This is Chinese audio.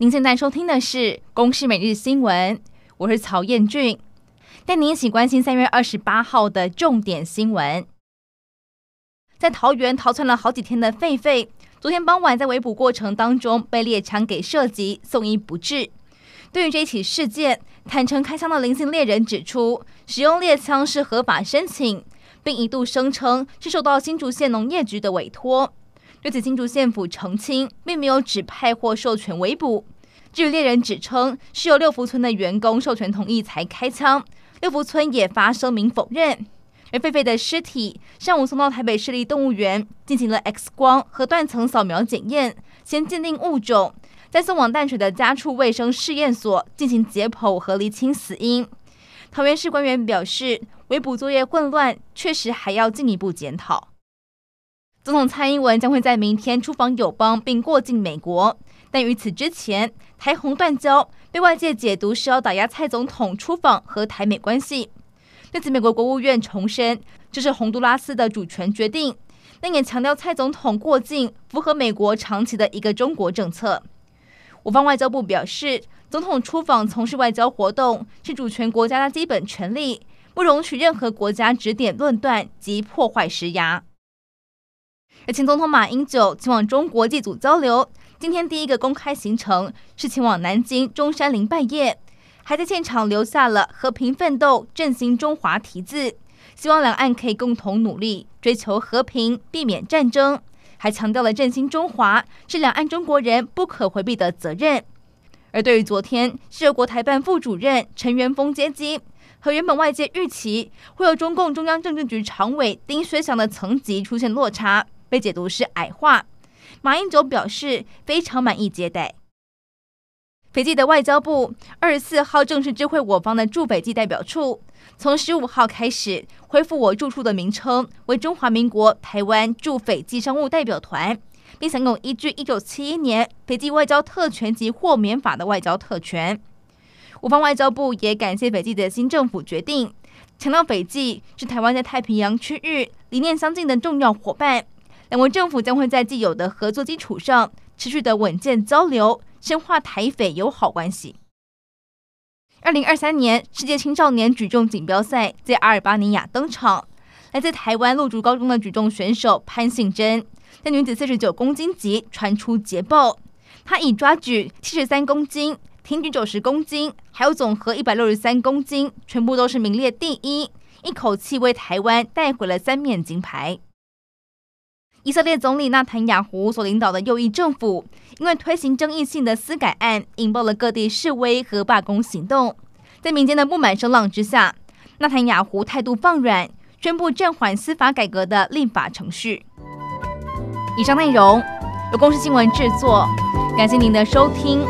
您现在收听的是《公视每日新闻》，我是曹彦俊，带您一起关心三月二十八号的重点新闻。在桃园逃窜了好几天的狒狒，昨天傍晚在围捕过程当中被猎枪给射击，送医不治。对于这起事件，坦承开枪的林姓猎人指出，使用猎枪是合法申请，并一度声称是受到新竹县农业局的委托。对此，新竹县府澄清，并没有指派或授权围捕。至于猎人指称是由六福村的员工授权同意才开枪，六福村也发声明否认。而狒狒的尸体上午送到台北市立动物园进行了 X 光和断层扫描检验，先鉴定物种，再送往淡水的家畜卫生试验所进行解剖和厘清死因。桃园市官员表示，围捕作业混乱，确实还要进一步检讨。总统蔡英文将会在明天出访友邦，并过境美国。但于此之前，台洪断交被外界解读是要打压蔡总统出访和台美关系。对此，美国国务院重申这是洪都拉斯的主权决定，但也强调蔡总统过境符合美国长期的一个中国政策。我方外交部表示，总统出访从事外交活动是主权国家的基本权利，不容许任何国家指点论断及破坏施压。而前总统马英九前往中国祭祖交流，今天第一个公开行程是前往南京中山陵拜谒，还在现场留下了“和平奋斗，振兴中华”题字，希望两岸可以共同努力，追求和平，避免战争，还强调了振兴中华是两岸中国人不可回避的责任。而对于昨天是由国台办副主任陈元峰接机，和原本外界预期会有中共中央政治局常委丁薛祥的层级出现落差。被解读是矮化，马英九表示非常满意接待。斐济的外交部二十四号正式知会我方的驻斐济代表处，从十五号开始恢复我驻处的名称为中华民国台湾驻斐济商务代表团，并享有依据一九七一年斐济外交特权及豁免法的外交特权。我方外交部也感谢斐济的新政府决定，强调斐济是台湾在太平洋区域理念相近的重要伙伴。两国政府将会在既有的合作基础上，持续的稳健交流，深化台斐友好关系。二零二三年世界青少年举重锦标赛在阿尔巴尼亚登场，来自台湾路竹高中的举重选手潘信珍，在女子四十九公斤级传出捷报，她以抓举七十三公斤、挺举九十公斤，还有总和一百六十三公斤，全部都是名列第一，一口气为台湾带回了三面金牌。以色列总理纳坦雅胡所领导的右翼政府，因为推行争议性的私改案，引爆了各地示威和罢工行动。在民间的不满声浪之下，纳坦雅胡态度放软，宣布暂缓司法改革的立法程序。以上内容由公司新闻制作，感谢您的收听。